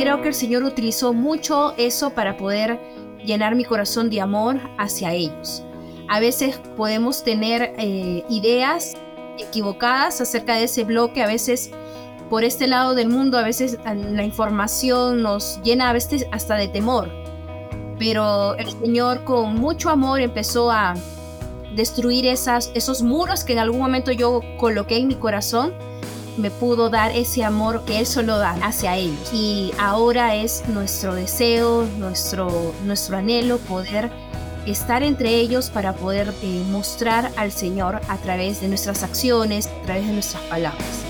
creo que el Señor utilizó mucho eso para poder llenar mi corazón de amor hacia ellos. A veces podemos tener eh, ideas equivocadas acerca de ese bloque, a veces por este lado del mundo, a veces la información nos llena a veces hasta de temor. Pero el Señor con mucho amor empezó a destruir esos muros que en algún momento yo coloqué en mi corazón me pudo dar ese amor que Él solo da hacia ellos. Y ahora es nuestro deseo, nuestro, nuestro anhelo poder estar entre ellos para poder eh, mostrar al Señor a través de nuestras acciones, a través de nuestras palabras.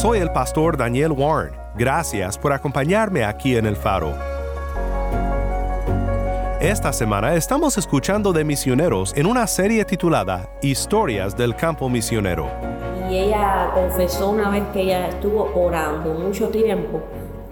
Soy el pastor Daniel Warren. Gracias por acompañarme aquí en el faro. Esta semana estamos escuchando de misioneros en una serie titulada Historias del campo misionero. Y ella confesó una vez que ella estuvo orando mucho tiempo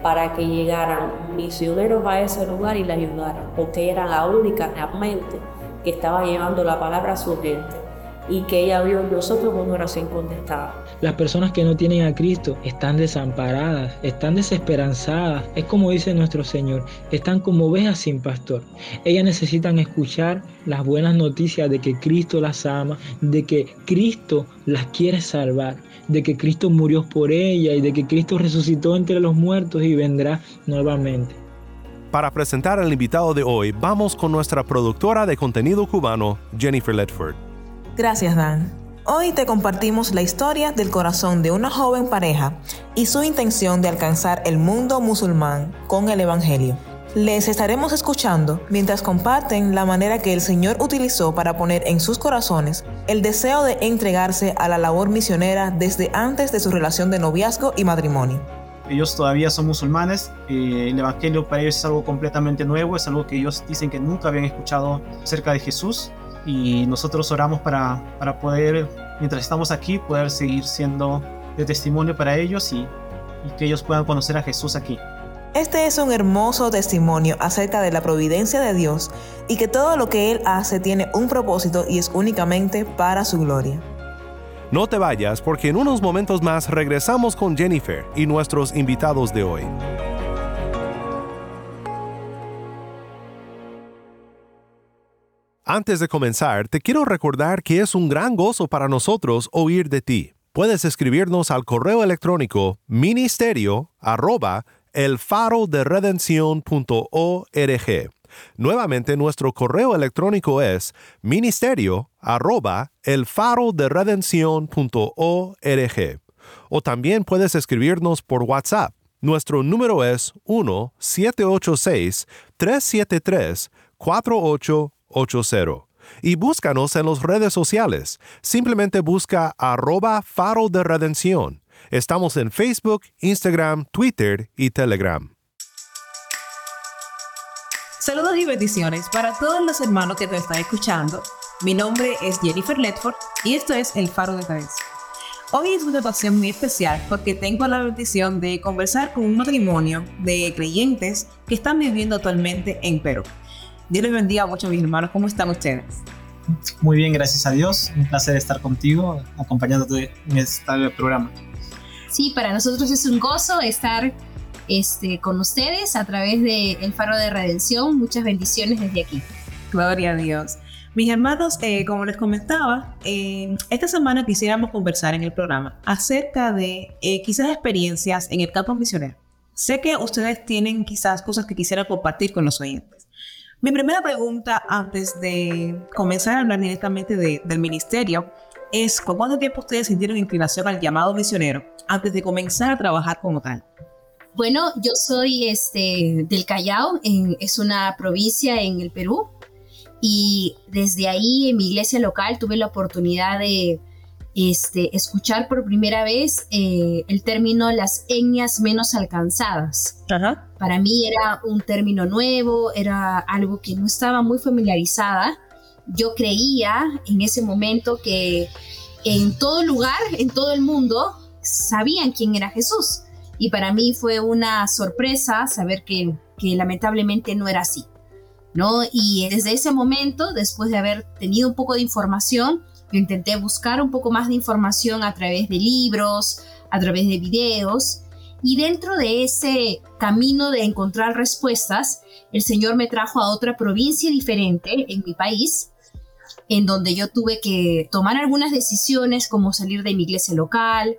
para que llegaran misioneros a ese lugar y la ayudaran, porque era la única realmente que estaba llevando la palabra a su gente y que ella vio en nosotros una oración contestada. Las personas que no tienen a Cristo están desamparadas, están desesperanzadas. Es como dice nuestro Señor, están como ovejas sin pastor. Ellas necesitan escuchar las buenas noticias de que Cristo las ama, de que Cristo las quiere salvar, de que Cristo murió por ellas y de que Cristo resucitó entre los muertos y vendrá nuevamente. Para presentar al invitado de hoy, vamos con nuestra productora de contenido cubano, Jennifer Ledford. Gracias, Dan. Hoy te compartimos la historia del corazón de una joven pareja y su intención de alcanzar el mundo musulmán con el Evangelio. Les estaremos escuchando mientras comparten la manera que el Señor utilizó para poner en sus corazones el deseo de entregarse a la labor misionera desde antes de su relación de noviazgo y matrimonio. Ellos todavía son musulmanes, eh, el Evangelio para ellos es algo completamente nuevo, es algo que ellos dicen que nunca habían escuchado acerca de Jesús y nosotros oramos para, para poder, mientras estamos aquí, poder seguir siendo de testimonio para ellos y, y que ellos puedan conocer a Jesús aquí. Este es un hermoso testimonio acerca de la providencia de Dios y que todo lo que Él hace tiene un propósito y es únicamente para su gloria. No te vayas porque en unos momentos más regresamos con Jennifer y nuestros invitados de hoy. Antes de comenzar, te quiero recordar que es un gran gozo para nosotros oír de ti. Puedes escribirnos al correo electrónico ministerio arroba el faro de Nuevamente, nuestro correo electrónico es ministerio arroba el faro de O también puedes escribirnos por WhatsApp. Nuestro número es 1-786-373-48 80. Y búscanos en las redes sociales. Simplemente busca arroba faro de redención. Estamos en Facebook, Instagram, Twitter y Telegram. Saludos y bendiciones para todos los hermanos que te están escuchando. Mi nombre es Jennifer Ledford y esto es El Faro de Redención. Hoy es una ocasión muy especial porque tengo la bendición de conversar con un matrimonio de creyentes que están viviendo actualmente en Perú. Dios les bendiga mucho, mis hermanos. ¿Cómo están ustedes? Muy bien, gracias a Dios. Un placer estar contigo, acompañándote en este programa. Sí, para nosotros es un gozo estar este, con ustedes a través de El Faro de Redención. Muchas bendiciones desde aquí. Gloria a Dios. Mis hermanos, eh, como les comentaba, eh, esta semana quisiéramos conversar en el programa acerca de eh, quizás experiencias en el campo misionero. Sé que ustedes tienen quizás cosas que quisieran compartir con los oyentes. Mi primera pregunta antes de comenzar a hablar directamente del ministerio es ¿con cuánto tiempo ustedes sintieron inclinación al llamado misionero antes de comenzar a trabajar como tal? Bueno, yo soy este, del Callao, es una provincia en el Perú, y desde ahí en mi iglesia local tuve la oportunidad de este, escuchar por primera vez eh, el término las etnias menos alcanzadas. Para mí era un término nuevo, era algo que no estaba muy familiarizada. Yo creía en ese momento que en todo lugar, en todo el mundo, sabían quién era Jesús. Y para mí fue una sorpresa saber que, que lamentablemente no era así. ¿no? Y desde ese momento, después de haber tenido un poco de información, intenté buscar un poco más de información a través de libros, a través de videos, y dentro de ese camino de encontrar respuestas, el Señor me trajo a otra provincia diferente en mi país, en donde yo tuve que tomar algunas decisiones como salir de mi iglesia local,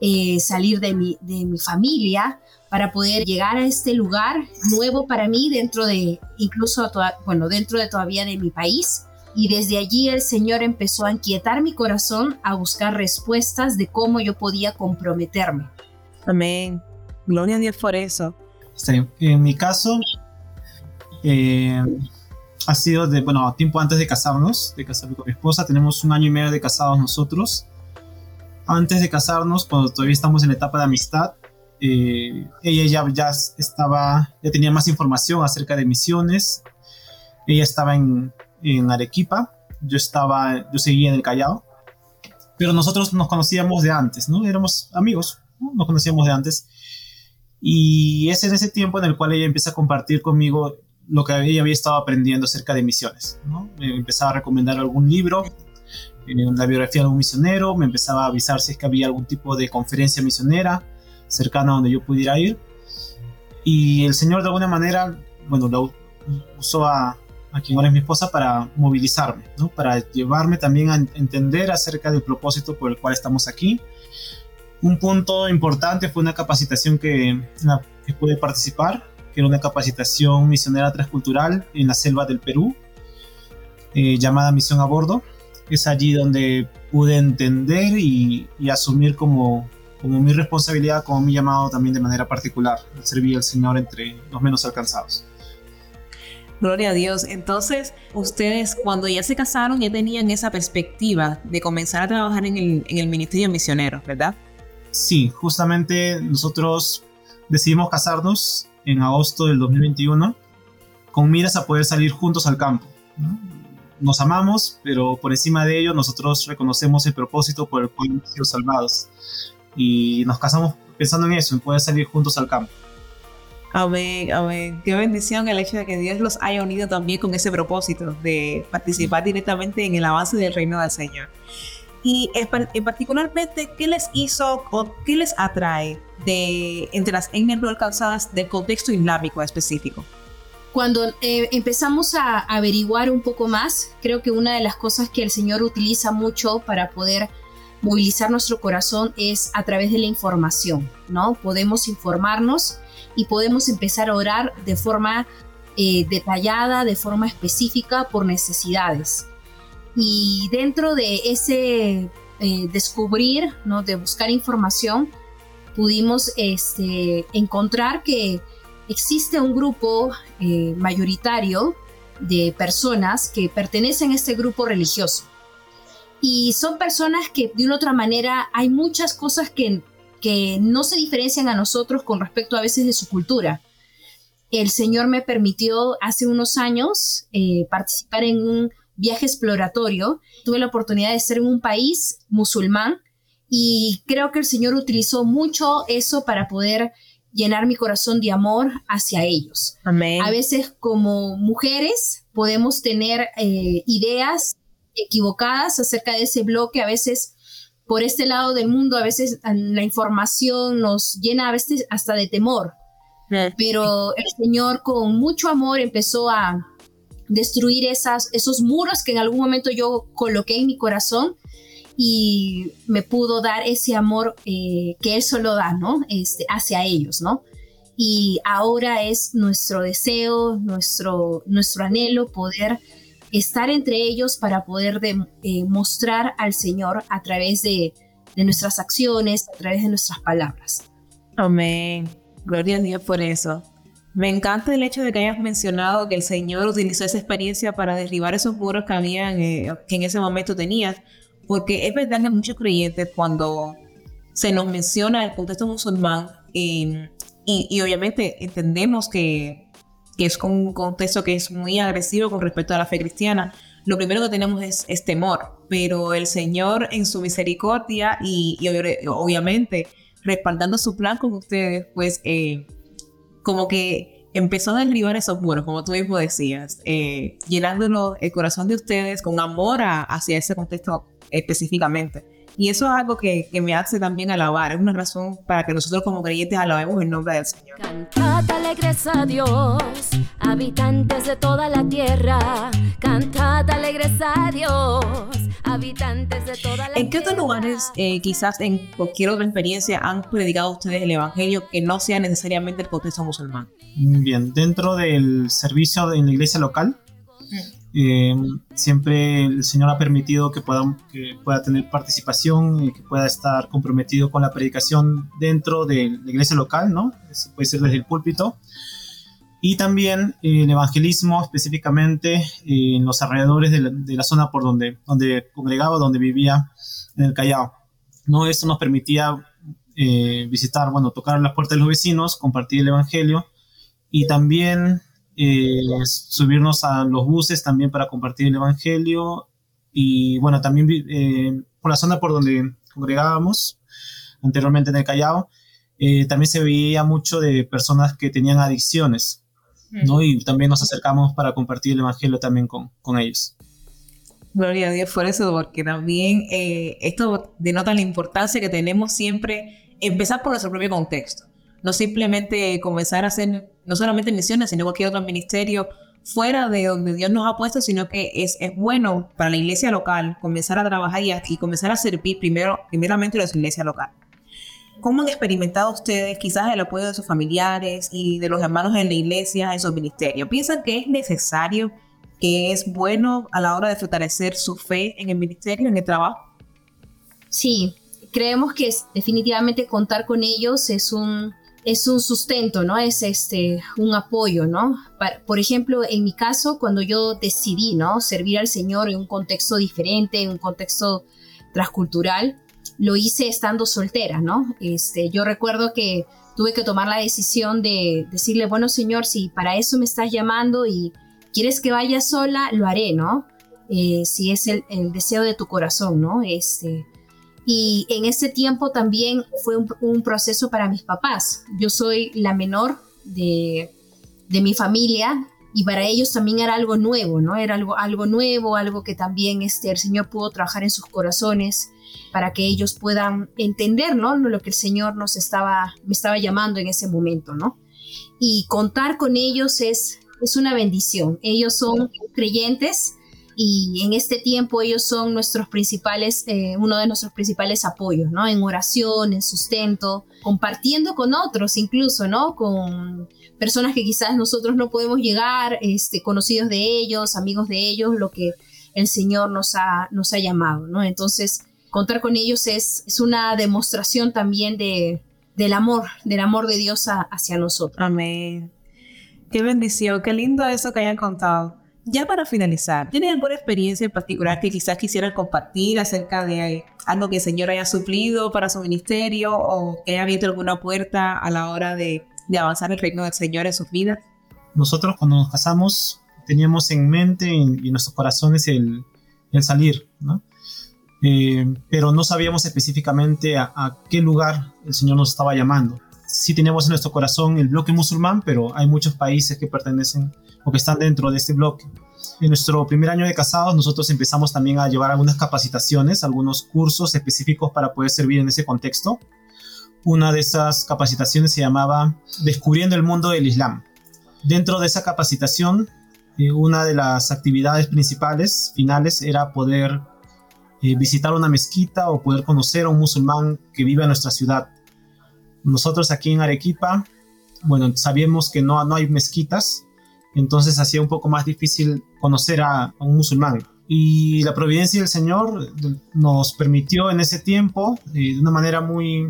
eh, salir de mi, de mi familia para poder llegar a este lugar nuevo para mí dentro de, incluso, bueno, dentro de todavía de mi país. Y desde allí el Señor empezó a inquietar mi corazón a buscar respuestas de cómo yo podía comprometerme. Amén. Gloria a Dios por eso. En mi caso, eh, ha sido de, bueno, tiempo antes de casarnos, de casarme con mi esposa. Tenemos un año y medio de casados nosotros. Antes de casarnos, cuando todavía estamos en la etapa de amistad, eh, ella ya, ya estaba, ya tenía más información acerca de misiones. Ella estaba en, en Arequipa, yo estaba, yo seguía en el Callao, pero nosotros nos conocíamos de antes, ¿no? Éramos amigos, ¿no? nos conocíamos de antes. Y es en ese tiempo en el cual ella empieza a compartir conmigo lo que ella había estado aprendiendo acerca de misiones, ¿no? Me empezaba a recomendar algún libro, eh, la biografía de algún misionero, me empezaba a avisar si es que había algún tipo de conferencia misionera cercana donde yo pudiera ir. Y el Señor de alguna manera, bueno, lo usó a, a quien ahora es mi esposa, para movilizarme, ¿no? para llevarme también a entender acerca del propósito por el cual estamos aquí. Un punto importante fue una capacitación que, que pude participar, que era una capacitación misionera transcultural en la selva del Perú, eh, llamada Misión a Bordo. Es allí donde pude entender y, y asumir como, como mi responsabilidad, como mi llamado también de manera particular, servir al Señor entre los menos alcanzados. Gloria a Dios. Entonces, ustedes cuando ya se casaron ya tenían esa perspectiva de comenzar a trabajar en el, en el ministerio misionero, ¿verdad? Sí, justamente nosotros decidimos casarnos en agosto del 2021 con miras a poder salir juntos al campo. Nos amamos, pero por encima de ello nosotros reconocemos el propósito por el cual hemos sido salvados. Y nos casamos pensando en eso, en poder salir juntos al campo. Amén, amén. Qué bendición el hecho de que Dios los haya unido también con ese propósito de participar directamente en el avance del reino del Señor. Y en particularmente, ¿qué les hizo o qué les atrae de entre las etnias alcanzadas del contexto islámico específico? Cuando eh, empezamos a averiguar un poco más, creo que una de las cosas que el Señor utiliza mucho para poder movilizar nuestro corazón es a través de la información, ¿no? Podemos informarnos y podemos empezar a orar de forma eh, detallada, de forma específica por necesidades. Y dentro de ese eh, descubrir, ¿no? de buscar información, pudimos este, encontrar que existe un grupo eh, mayoritario de personas que pertenecen a este grupo religioso. Y son personas que de una otra manera hay muchas cosas que que no se diferencian a nosotros con respecto a veces de su cultura. El Señor me permitió hace unos años eh, participar en un viaje exploratorio. Tuve la oportunidad de ser en un país musulmán y creo que el Señor utilizó mucho eso para poder llenar mi corazón de amor hacia ellos. A veces como mujeres podemos tener eh, ideas equivocadas acerca de ese bloque, a veces por este lado del mundo a veces la información nos llena a veces hasta de temor. Pero el Señor con mucho amor empezó a destruir esas, esos muros que en algún momento yo coloqué en mi corazón y me pudo dar ese amor eh, que Él solo da, ¿no? Este, hacia ellos, ¿no? y ahora es nuestro deseo, nuestro, nuestro anhelo poder estar entre ellos para poder eh, mostrar al Señor a través de, de nuestras acciones, a través de nuestras palabras. Amén. Gloria a Dios por eso. Me encanta el hecho de que hayas mencionado que el Señor utilizó esa experiencia para derribar esos muros que habían, eh, que en ese momento tenías, porque es verdad que muchos creyentes cuando se nos menciona el contexto musulmán, em, y, obviamente entendemos que, que, es un contexto que es muy agresivo con respecto a la fe cristiana, lo primero que tenemos es, temor, pero el Señor en su misericordia y, obviamente respaldando su plan con ustedes, pues eh, como que empezó a derribar esos muros, como tú mismo decías, eh, llenándolo el corazón de ustedes con amor hacia ese contexto específicamente. Y eso es algo que, que, me hace también alabar, es una razón para que nosotros como creyentes alabemos el nombre del Señor. Cantad alegres a Dios, habitantes de toda la tierra, cantad alegres a Dios, habitantes de toda la ¿En qué otros lugares, eh, quizás en cualquier otra experiencia, han predicado ustedes el Evangelio que no sea necesariamente el contexto musulmán? Bien, dentro del servicio en la iglesia local, eh, siempre el Señor ha permitido que pueda, que pueda tener participación y que pueda estar comprometido con la predicación dentro de la iglesia local, ¿no? Eso puede ser desde el púlpito. Y también eh, el evangelismo específicamente eh, en los alrededores de la, zona por donde, donde congregaba, donde vivía en el Callao. ¿no? Esto nos permitía visitar, bueno, tocar las puertas de los vecinos, compartir el evangelio y también eh, subirnos a los buses también para compartir el Evangelio y bueno, también eh, por la zona por donde congregábamos anteriormente en el Callao, eh, también se veía mucho de personas que tenían adicciones, ¿no? Y también nos acercamos para compartir el Evangelio también con, con ellos. Gloria a Dios por eso, porque también esto denota la importancia que tenemos siempre empezar por nuestro propio contexto no simplemente comenzar a hacer, no solamente misiones, sino cualquier otro ministerio fuera de donde Dios nos ha puesto, sino que es, es bueno para la iglesia local comenzar a trabajar y, y comenzar a servir primero, primeramente a la iglesia local. ¿Cómo han experimentado ustedes quizás el apoyo de sus familiares y de los hermanos en la iglesia, en su ministerio? ¿Piensan que es necesario, que es bueno a la hora de fortalecer su fe en el ministerio, en el trabajo? Sí, creemos que definitivamente contar con ellos es un, es un sustento, ¿no? Es este, un apoyo, ¿no? por ejemplo, en mi caso, cuando yo decidí, ¿no? Servir al Señor en un contexto diferente, en un contexto transcultural, lo hice estando soltera, ¿no? Este, yo recuerdo que tuve que tomar la decisión de decirle, bueno, Señor, si para eso me estás llamando y quieres que vaya sola, lo haré, ¿no? Eh, si es el, el, deseo de tu corazón, ¿no? Este, y en ese tiempo también fue un, proceso para mis papás. Yo soy la menor de, mi familia y para ellos también era algo nuevo, ¿no? Era algo, algo nuevo, algo que también este, el Señor pudo trabajar en sus corazones para que ellos puedan entender, ¿no? Lo que el Señor nos estaba, me estaba llamando en ese momento, ¿no? Y contar con ellos es, es una bendición. Ellos son creyentes, y en este tiempo ellos son nuestros principales, eh, uno de nuestros principales apoyos, ¿no? En oración, en sustento, compartiendo con otros incluso, ¿no? Con personas que quizás nosotros no podemos llegar, este, conocidos de ellos, amigos de ellos, lo que el Señor nos ha, nos ha llamado, ¿no? Entonces, contar con ellos es, es una demostración también de, del amor, del amor de Dios hacia nosotros. Amén. Qué bendición, qué lindo eso que hayan contado. Ya para finalizar, ¿tienen alguna experiencia en particular que quizás quisieran compartir acerca de algo que el Señor haya suplido para su ministerio o que haya abierto alguna puerta a la hora de, avanzar el reino del Señor en sus vidas? Nosotros cuando nos casamos teníamos en mente y en nuestros corazones el, salir, ¿no? Eh, pero no sabíamos específicamente a, a, qué lugar el Señor nos estaba llamando. Sí teníamos en nuestro corazón el bloque musulmán, pero hay muchos países que pertenecen o que están dentro de este bloque. En nuestro primer año de casados nosotros empezamos también a llevar algunas capacitaciones, algunos cursos específicos para poder servir en ese contexto. Una de esas capacitaciones se llamaba Descubriendo el mundo del Islam. Dentro de esa capacitación, eh, una de las actividades principales, finales, era poder eh, visitar una mezquita o poder conocer a un musulmán que vive en nuestra ciudad. Nosotros aquí en Arequipa bueno, sabíamos que no, no hay mezquitas, entonces hacía un poco más difícil conocer a, un musulmán. Y la providencia del Señor nos permitió en ese tiempo, eh, de una manera muy,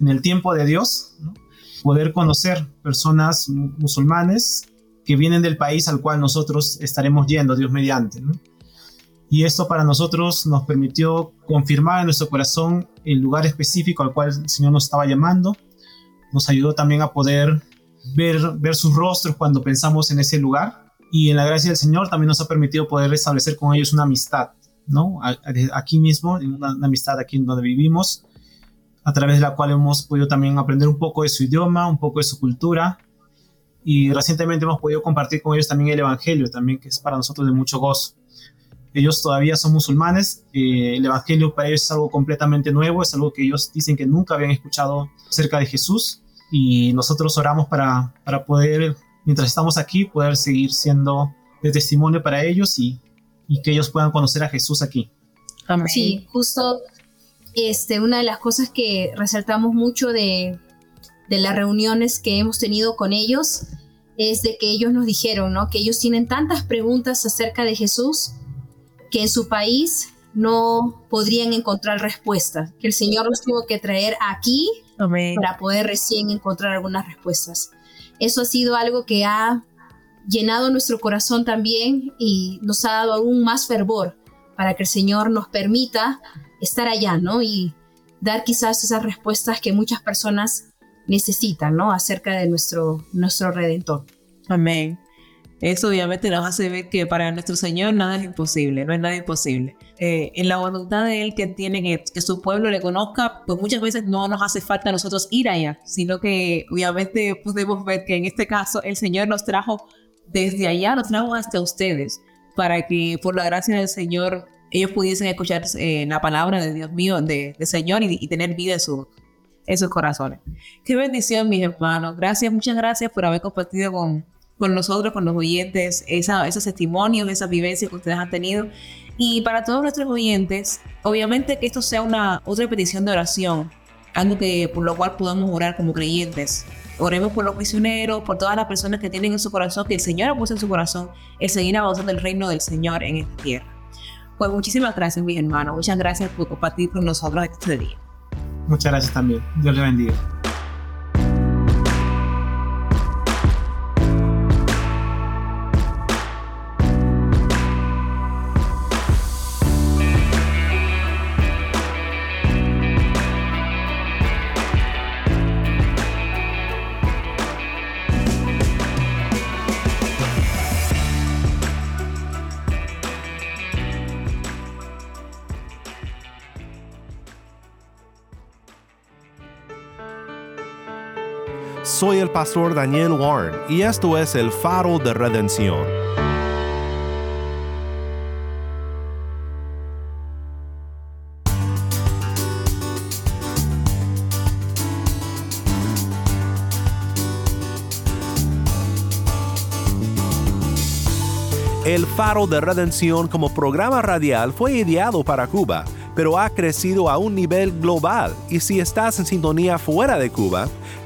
en el tiempo de Dios, poder conocer personas musulmanes que vienen del país al cual nosotros estaremos yendo, Dios mediante. Y esto para nosotros nos permitió confirmar en nuestro corazón el lugar específico al cual el Señor nos estaba llamando. Nos ayudó también a poder ver, ver sus rostros cuando pensamos en ese lugar. Y en la gracia del Señor también nos ha permitido poder establecer con ellos una amistad, ¿no? Aquí mismo, una, una amistad aquí donde vivimos, a través de la cual hemos podido también aprender un poco de su idioma, un poco de su cultura. Y recientemente hemos podido compartir con ellos también el Evangelio, también que es para nosotros de mucho gozo. Ellos todavía son musulmanes, eh, el Evangelio para ellos es algo completamente nuevo, es algo que ellos dicen que nunca habían escuchado acerca de Jesús y nosotros oramos para, para poder, mientras estamos aquí, poder seguir siendo de testimonio para ellos y, y que ellos puedan conocer a Jesús aquí. Sí, justo este, una de las cosas que resaltamos mucho de, de las reuniones que hemos tenido con ellos es de que ellos nos dijeron, ¿no? Que ellos tienen tantas preguntas acerca de Jesús que en su país no podrían encontrar respuestas, que el Señor los tuvo que traer aquí para poder recién encontrar algunas respuestas. Eso ha sido algo que ha llenado nuestro corazón también y nos ha dado aún más fervor para que el Señor nos permita estar allá, ¿no? Y dar quizás esas respuestas que muchas personas necesitan, ¿no? Acerca de nuestro, nuestro Redentor. Amén. Eso obviamente nos hace ver que para nuestro Señor nada es imposible, no es nada imposible. Eh, en la voluntad de Él que tiene que, que, su pueblo le conozca, pues muchas veces no nos hace falta a nosotros ir allá, sino que obviamente podemos ver que en este caso el Señor nos trajo desde allá, nos trajo hasta ustedes, para que por la gracia del Señor ellos pudiesen escuchar eh, la palabra de Dios mío, de, Señor y, tener vida en, su, en sus corazones. Qué bendición, mis hermanos. Gracias, muchas gracias por haber compartido con con nosotros, con los oyentes, esa, esos testimonios, esas vivencias que ustedes han tenido. Y para todos nuestros oyentes, obviamente que esto sea una otra petición de oración, algo que por lo cual podamos orar como creyentes. Oremos por los misioneros, por todas las personas que tienen en su corazón, que el Señor ha puesto en su corazón, el seguir avanzando el reino del Señor en esta tierra. Pues muchísimas gracias, mis hermanos. Muchas gracias por compartir con nosotros este día. Muchas gracias también. Dios le bendiga. Soy el pastor Daniel Warren y esto es el faro de redención. El Faro de Redención como programa radial fue ideado para Cuba, pero ha crecido a un nivel global y si estás en sintonía fuera de Cuba,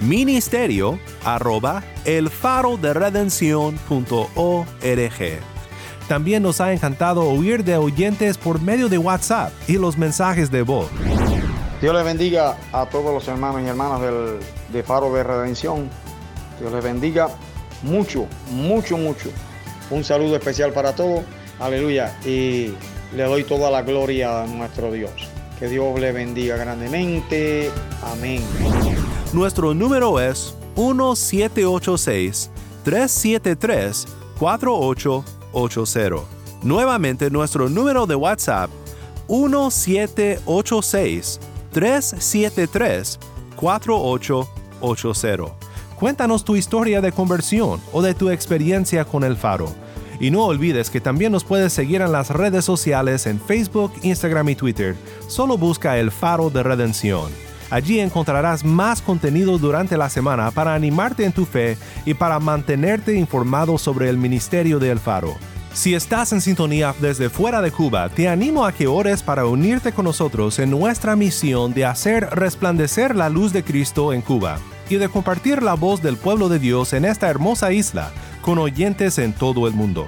ministerio arroba el faro de También nos ha encantado oír de oyentes por medio de WhatsApp y los mensajes de voz. Dios les bendiga a todos los hermanos y hermanas del de Faro de Redención. Dios les bendiga mucho, mucho, mucho. Un saludo especial para todos. Aleluya. Y le doy toda la gloria a nuestro Dios. Que Dios le bendiga grandemente. Amén. Nuestro número es 1786-373-4880. Nuevamente nuestro número de WhatsApp 1786-373-4880. Cuéntanos tu historia de conversión o de tu experiencia con el faro. Y no olvides que también nos puedes seguir en las redes sociales en Facebook, Instagram y Twitter. Solo busca el faro de redención. Allí encontrarás más contenido durante la semana para animarte en tu fe y para mantenerte informado sobre el ministerio de El Faro. Si estás en sintonía desde fuera de Cuba, te animo a que ores para unirte con nosotros en nuestra misión de hacer resplandecer la luz de Cristo en Cuba y de compartir la voz del pueblo de Dios en esta hermosa isla con oyentes en todo el mundo.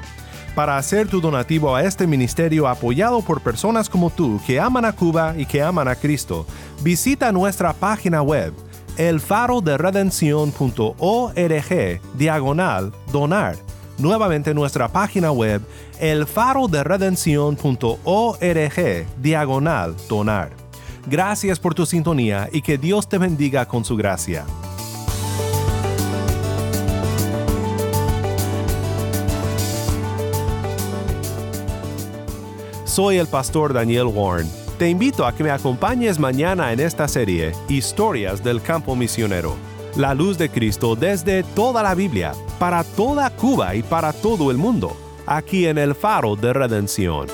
Para hacer tu donativo a este ministerio apoyado por personas como tú que aman a Cuba y que aman a Cristo, visita nuestra página web elfaroderedención.org diagonal donar. Nuevamente nuestra página web elfaroderedención.org diagonal donar. Gracias por tu sintonía y que Dios te bendiga con su gracia. Soy el pastor Daniel Warren. Te invito a que me acompañes mañana en esta serie, Historias del Campo Misionero. La luz de Cristo desde toda la Biblia, para toda Cuba y para todo el mundo, aquí en el Faro de Redención.